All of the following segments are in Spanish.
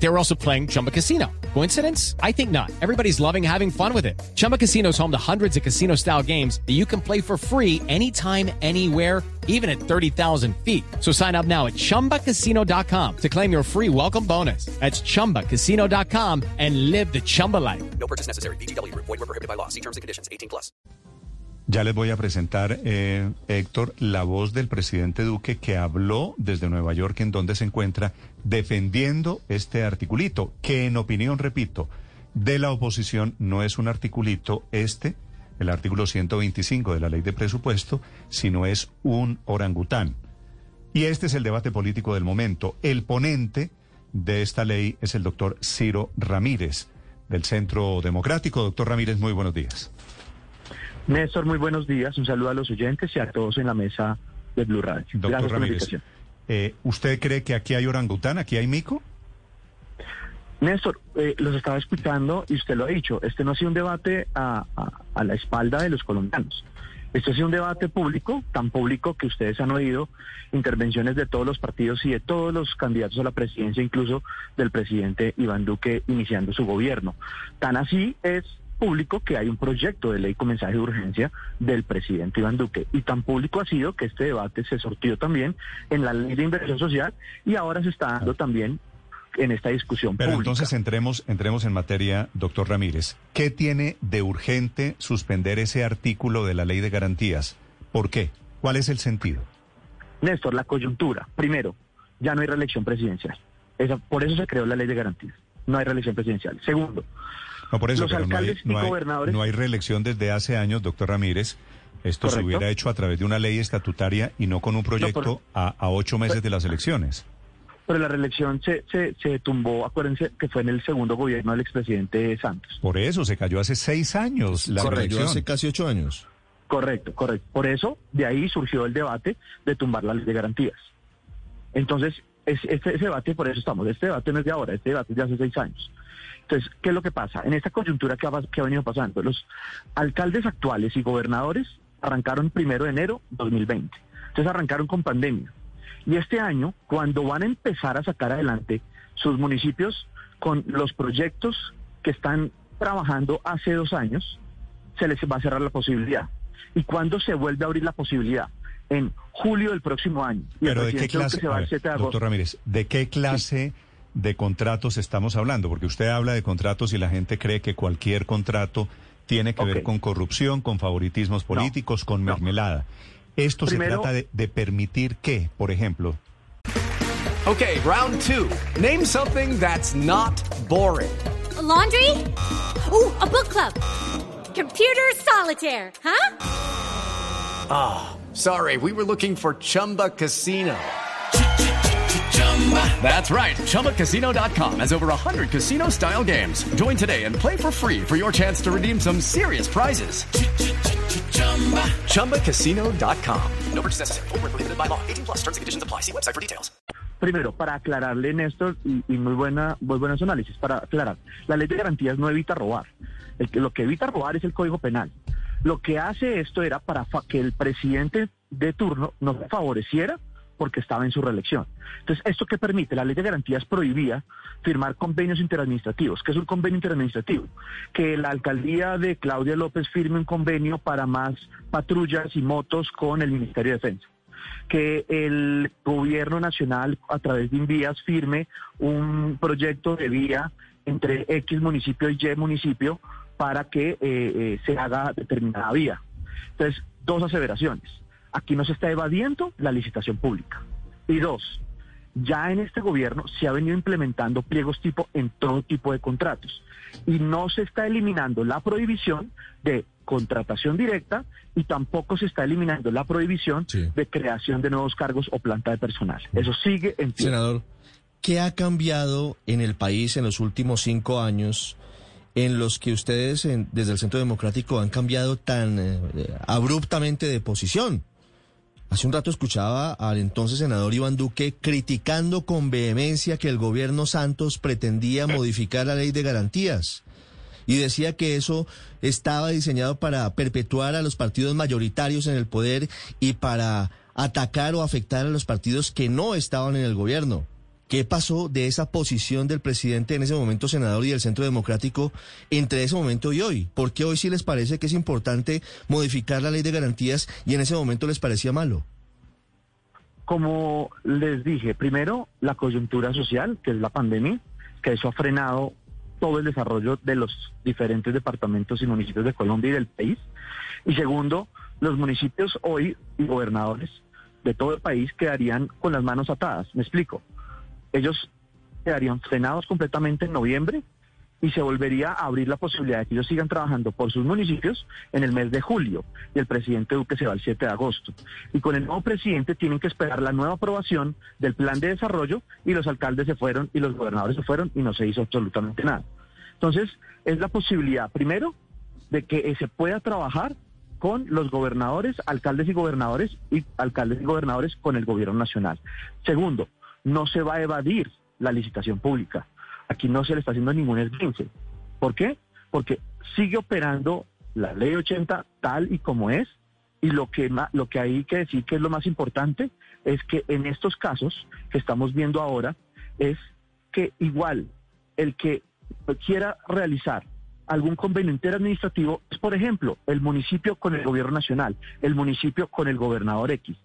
They were also playing Chumba Casino. Coincidence? I think not. Everybody's loving having fun with it. Chumba Casino is home to hundreds of casino style games that you can play for free anytime, anywhere, even at 30,000 feet. So sign up now at chumbacasino.com to claim your free welcome bonus. That's chumbacasino.com and live the Chumba life. No purchase necessary. BGW. Void were prohibited by law. See terms and conditions. 18 plus. Ya les voy a presentar, eh, Héctor, la voz del presidente Duque que habló desde Nueva York, en donde se encuentra, defendiendo este articulito, que en opinión, repito, de la oposición no es un articulito este, el artículo 125 de la ley de presupuesto, sino es un orangután. Y este es el debate político del momento. El ponente de esta ley es el doctor Ciro Ramírez, del Centro Democrático. Doctor Ramírez, muy buenos días. Néstor, muy buenos días. Un saludo a los oyentes y a todos en la mesa de Blue Radio. Doctor Gracias por la Ramírez. Eh, ¿usted cree que aquí hay orangután, aquí hay mico? Néstor, eh, los estaba escuchando y usted lo ha dicho. Este no ha sido un debate a, a- la espalda de los colombianos. Este ha sido un debate público, tan público que ustedes han oído intervenciones de todos los partidos y de todos los candidatos a la presidencia, incluso del presidente Iván Duque iniciando su gobierno. Tan así es público que hay un proyecto de ley con mensaje de urgencia del presidente Iván Duque. Y tan público ha sido que este debate se sortió también en la ley de inversión social y ahora se está dando también en esta discusión Pero pública. entonces entremos, entremos en materia, doctor Ramírez. ¿Qué tiene de urgente suspender ese artículo de la ley de garantías? ¿Por qué? ¿Cuál es el sentido? Néstor, la coyuntura. Primero, ya no hay reelección presidencial. Esa- por eso se creó la ley de garantías. No hay reelección presidencial. Segundo, No, por eso, Los pero no hay, alcaldes y no, hay, gobernadores- no hay reelección desde hace años, doctor Ramírez. Esto se hubiera hecho a través de una ley estatutaria y no con un proyecto a, a ocho meses de las elecciones. pero la reelección se, se, se tumbó, acuérdense que fue en el segundo gobierno del expresidente Santos. Por eso se cayó hace seis años la Correcto, reelección. hace casi ocho años. Correcto, correcto. Por eso, de ahí surgió el debate de tumbar la ley de garantías. Entonces, es- este, ese debate, por eso estamos, este debate no es de ahora, este debate es de hace seis años. Entonces, ¿qué es lo que pasa? En esta coyuntura que ha, que ha venido pasando, los alcaldes actuales y gobernadores arrancaron primero de enero 2020. Entonces arrancaron con pandemia. Y este año, cuando van a empezar a sacar adelante sus municipios con los proyectos que están trabajando hace dos años, se les va a cerrar la posibilidad. ¿Y cuándo se vuelve a abrir la posibilidad? En julio del próximo año. Y Pero ¿de qué clase, se va a ver, 7 de agosto. doctor Ramírez, ¿de qué clase de contratos estamos hablando? Porque usted habla de contratos y la gente cree que cualquier contrato tiene que ver Ok. con corrupción, con favoritismos políticos, con no. mermelada. Esto Primero- se trata de, de permitir que, por ejemplo, Okay, round two. Name something that's not boring. A laundry? Ooh, a book club. Computer solitaire, huh? Sorry, we were looking for Chumba Casino. That's right. ChumbaCasino.com has over 100 casino style games. Join today and play for free for your chance to redeem some serious prizes. ChumbaCasino.com. No purchase necessary. Were prohibited by law. 18 plus terms and conditions apply. See website for details. Primero, para aclararle, Néstor, y, muy buenos análisis, para aclarar, la ley de garantías no evita robar. Lo que evita robar es el Código Penal. Lo que hace esto era para que el presidente de turno no se favoreciera porque estaba en su reelección. Entonces, ¿esto qué permite? La ley de garantías prohibía firmar convenios interadministrativos. ¿Qué es un convenio interadministrativo? Que la alcaldía de Claudia López firme un convenio para más patrullas y motos con el Ministerio de Defensa que el gobierno nacional a través de Invías firme un proyecto de vía entre X municipio y Y municipio para que eh, eh, se haga determinada vía. Entonces, dos aseveraciones. Aquí no se está evadiendo la licitación pública. Y dos, ya en este gobierno se ha venido implementando pliegos tipo en todo tipo de contratos y no se está eliminando la prohibición de contratación directa y tampoco se está eliminando la prohibición Sí. de creación de nuevos cargos o planta de personal. Eso sigue en pie. Senador, ¿qué ha cambiado en el país en los últimos cinco años en los que ustedes en- desde el Centro Democrático han cambiado tan eh, abruptamente de posición? Hace un rato escuchaba al entonces senador Iván Duque criticando con vehemencia que el gobierno Santos pretendía modificar la ley de garantías. y decía que eso estaba diseñado para perpetuar a los partidos mayoritarios en el poder y para atacar o afectar a los partidos que no estaban en el gobierno. ¿Qué pasó de esa posición del presidente en ese momento senador y del Centro Democrático entre ese momento y hoy? ¿Por qué hoy sí les parece que es importante modificar la ley de garantías y en ese momento les parecía malo? Como les dije, primero la coyuntura social, que es la pandemia, que eso ha frenado todo el desarrollo de los diferentes departamentos y municipios de Colombia y del país. Y segundo, los municipios hoy y gobernadores de todo el país quedarían con las manos atadas. Me explico ellos quedarían frenados completamente en noviembre y se volvería a abrir la posibilidad de que ellos sigan trabajando por sus municipios en el mes de julio y el presidente Duque se va el 7 de agosto. Y con el nuevo presidente tienen que esperar la nueva aprobación del plan de desarrollo y los alcaldes se fueron y los gobernadores se fueron y no se hizo absolutamente nada. Entonces, es la posibilidad, primero, de que se pueda trabajar con los gobernadores, alcaldes y gobernadores y alcaldes y gobernadores con el gobierno nacional. Segundo, no se va a evadir la licitación pública. Aquí no se le está haciendo ningún esguince. ¿Por qué? Porque sigue operando la ley 80 tal y como es y lo que, lo que hay que decir que es lo más importante es que en estos casos que estamos viendo ahora es que igual el que quiera realizar algún convenio interadministrativo es, por ejemplo, el municipio con el gobierno nacional, el municipio con el gobernador X.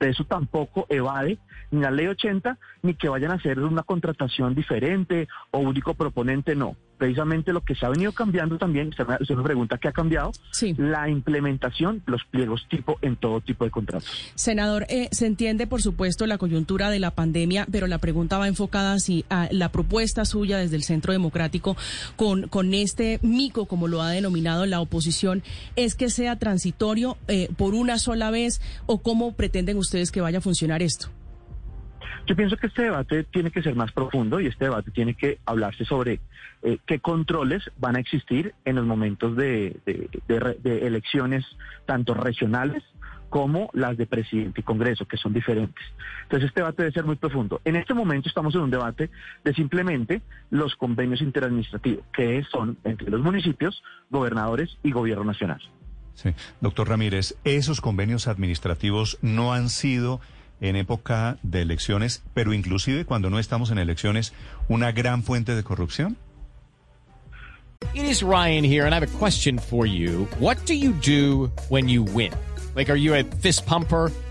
Eso tampoco evade ni la ley 80, ni que vayan a hacer una contratación diferente o único proponente, no. Precisamente lo que se ha venido cambiando también, se me, pregunta qué ha cambiado, sí. la implementación, los pliegos tipo en todo tipo de contratos. Senador, eh, se entiende por supuesto la coyuntura de la pandemia, pero la pregunta va enfocada si a la propuesta suya desde el Centro Democrático con, con este mico, como lo ha denominado la oposición, es que sea transitorio eh, por una sola vez o cómo pretenden ustedes que vaya a funcionar esto. Yo pienso que este debate tiene que ser más profundo y este debate tiene que hablarse sobre eh, qué controles van a existir en los momentos de, elecciones tanto regionales como las de presidente y Congreso, que son diferentes. Entonces este debate debe ser muy profundo. En este momento estamos en un debate de simplemente los convenios interadministrativos, que son entre los municipios, gobernadores y gobierno nacional. Sí, doctor Ramírez, esos convenios administrativos no han sido en época de elecciones, pero inclusive cuando no estamos en elecciones, una gran fuente de corrupción? It is Ryan here and I have a question for you. What do you do when you win? Like, are you a fist pumper?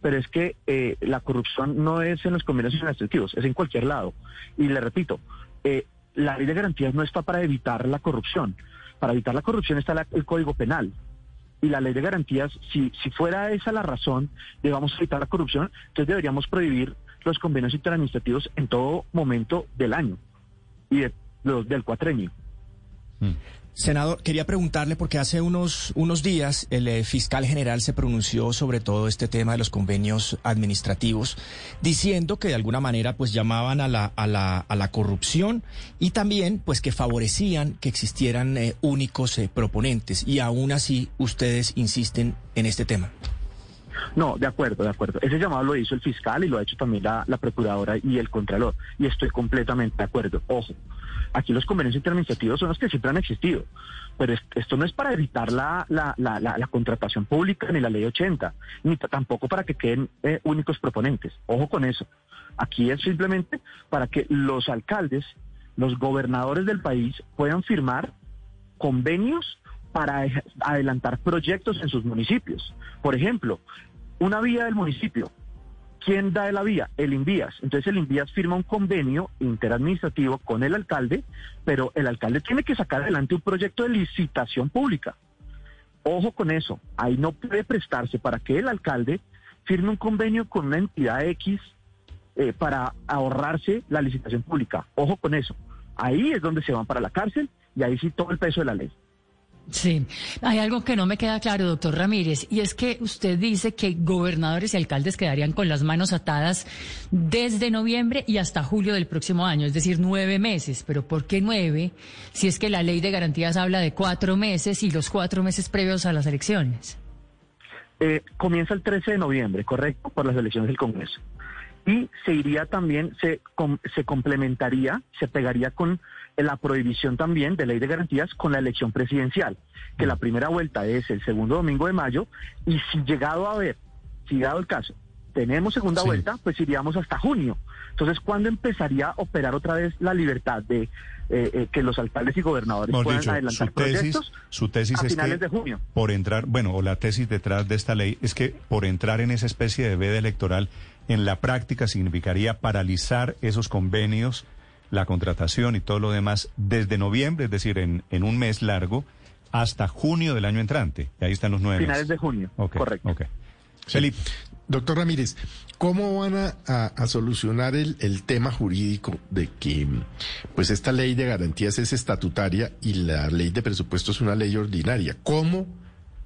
Pero es que eh, la corrupción no es en los convenios administrativos, es en cualquier lado. Y le repito, eh, la ley de garantías no está para evitar la corrupción. Para evitar la corrupción está el Código Penal. Y la ley de garantías, si, si fuera esa la razón de vamos a evitar la corrupción, entonces deberíamos prohibir los convenios interadministrativos en todo momento del año y del cuatrenio. Mm. Senador, quería preguntarle porque hace unos, unos días el eh, fiscal general se pronunció sobre todo este tema de los convenios administrativos, diciendo que de alguna manera pues llamaban a la, a la, a la corrupción y también pues que favorecían que existieran eh, únicos eh, proponentes y aún así ustedes insisten en este tema. No, de acuerdo, de acuerdo. Ese llamado lo hizo el fiscal y lo ha hecho también la, procuradora y el contralor. Y estoy completamente de acuerdo. Ojo, Aquí los convenios interadministrativos son los que siempre han existido, pero esto no es para evitar la, la, la, la contratación pública ni la ley 80, ni tampoco para que queden eh, únicos proponentes. Ojo con eso. Aquí es simplemente para que los alcaldes, los gobernadores del país puedan firmar convenios para adelantar proyectos en sus municipios. Por ejemplo, una vía del municipio ¿Quién da la vía? El Invías. Entonces el Invías firma un convenio interadministrativo con el alcalde, pero el alcalde tiene que sacar adelante un proyecto de licitación pública. Ojo con eso, ahí no puede prestarse para que el alcalde firme un convenio con una entidad X eh, para ahorrarse la licitación pública. Ojo con eso. Ahí es donde se van para la cárcel y ahí sí todo el peso de la ley. Sí, hay algo que no me queda claro, doctor Ramírez, y es que usted dice que gobernadores y alcaldes quedarían con las manos atadas desde noviembre y hasta julio del próximo año, es decir, nueve meses. Pero ¿por qué nueve si es que la ley de garantías habla de cuatro meses y los cuatro meses previos a las elecciones? Eh, comienza el 13 de noviembre, correcto, por las elecciones del Congreso. Y se iría también, se, com- se complementaría, se pegaría con la prohibición también de ley de garantías con la elección presidencial, que la primera vuelta es el segundo domingo de mayo, y si llegado a ver, si llegado el caso, tenemos segunda Sí. vuelta, pues iríamos hasta junio. Entonces, ¿cuándo empezaría a operar otra vez la libertad de eh, eh, que los alcaldes y gobernadores puedan dicho, adelantar su tesis, proyectos su tesis a es finales que de junio? por entrar, bueno, o la tesis detrás de esta ley es que por entrar en esa especie de veda electoral, en la práctica significaría paralizar esos convenios, la contratación y todo lo demás desde noviembre, es decir, en, en un mes largo, hasta junio del año entrante. Y ahí están los nueve Finales meses. de junio, Ok, correcto. ok. Felipe. Doctor Ramírez, ¿cómo van a, a- a solucionar el, el tema jurídico de que pues esta ley de garantías es estatutaria y la ley de presupuesto es una ley ordinaria? ¿Cómo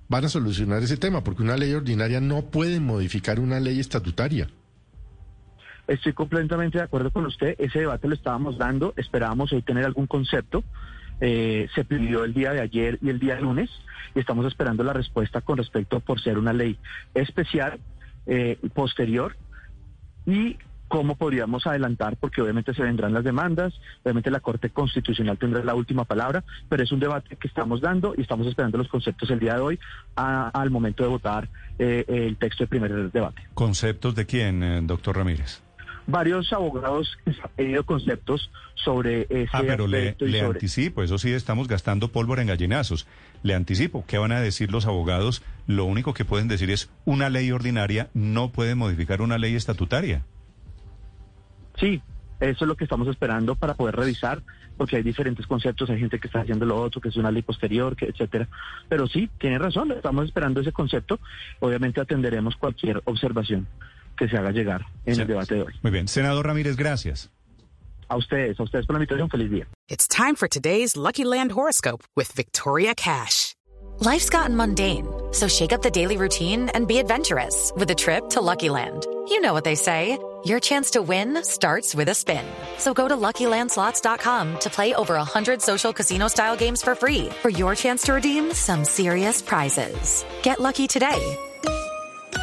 van a solucionar ese tema? Porque una ley ordinaria no puede modificar una ley estatutaria. Estoy completamente de acuerdo con usted. Ese debate lo estábamos dando. Esperábamos hoy tener algún concepto. Eh, se pidió el día de ayer y el día lunes y estamos esperando la respuesta con respecto por ser una ley especial, eh, posterior y cómo podríamos adelantar, porque obviamente se vendrán las demandas, obviamente la Corte Constitucional tendrá la última palabra, pero es un debate que estamos dando y estamos esperando los conceptos el día de hoy a- al momento de votar eh, el texto del primer debate. ¿Conceptos de quién, eh, doctor Ramírez? Varios abogados que han pedido conceptos sobre ese Ah, pero le, le sobre- anticipo, eso sí, estamos gastando pólvora en gallinazos. Le anticipo, ¿qué van a decir los abogados? Lo único que pueden decir es una ley ordinaria no puede modificar una ley estatutaria. Sí, eso es lo que estamos esperando para poder revisar, porque hay diferentes conceptos, hay gente que está haciendo lo otro, que es una ley posterior, que etcétera. Pero sí, tiene razón, estamos esperando ese concepto. Obviamente atenderemos cualquier observación que se haga llegar en Sí. el debate de hoy. Muy bien, senador Ramírez, gracias. A ustedes, a ustedes por la invitación, feliz día. It's time for today's Lucky Land horoscope with Victoria Cash. Life's gotten mundane, so shake up the daily routine and be adventurous with a trip to Lucky Land. You know what they say. Your chance to win starts with a spin. So go to LuckyLandSlots.com to play over 100 social casino-style games for free for your chance to redeem some serious prizes. Get lucky today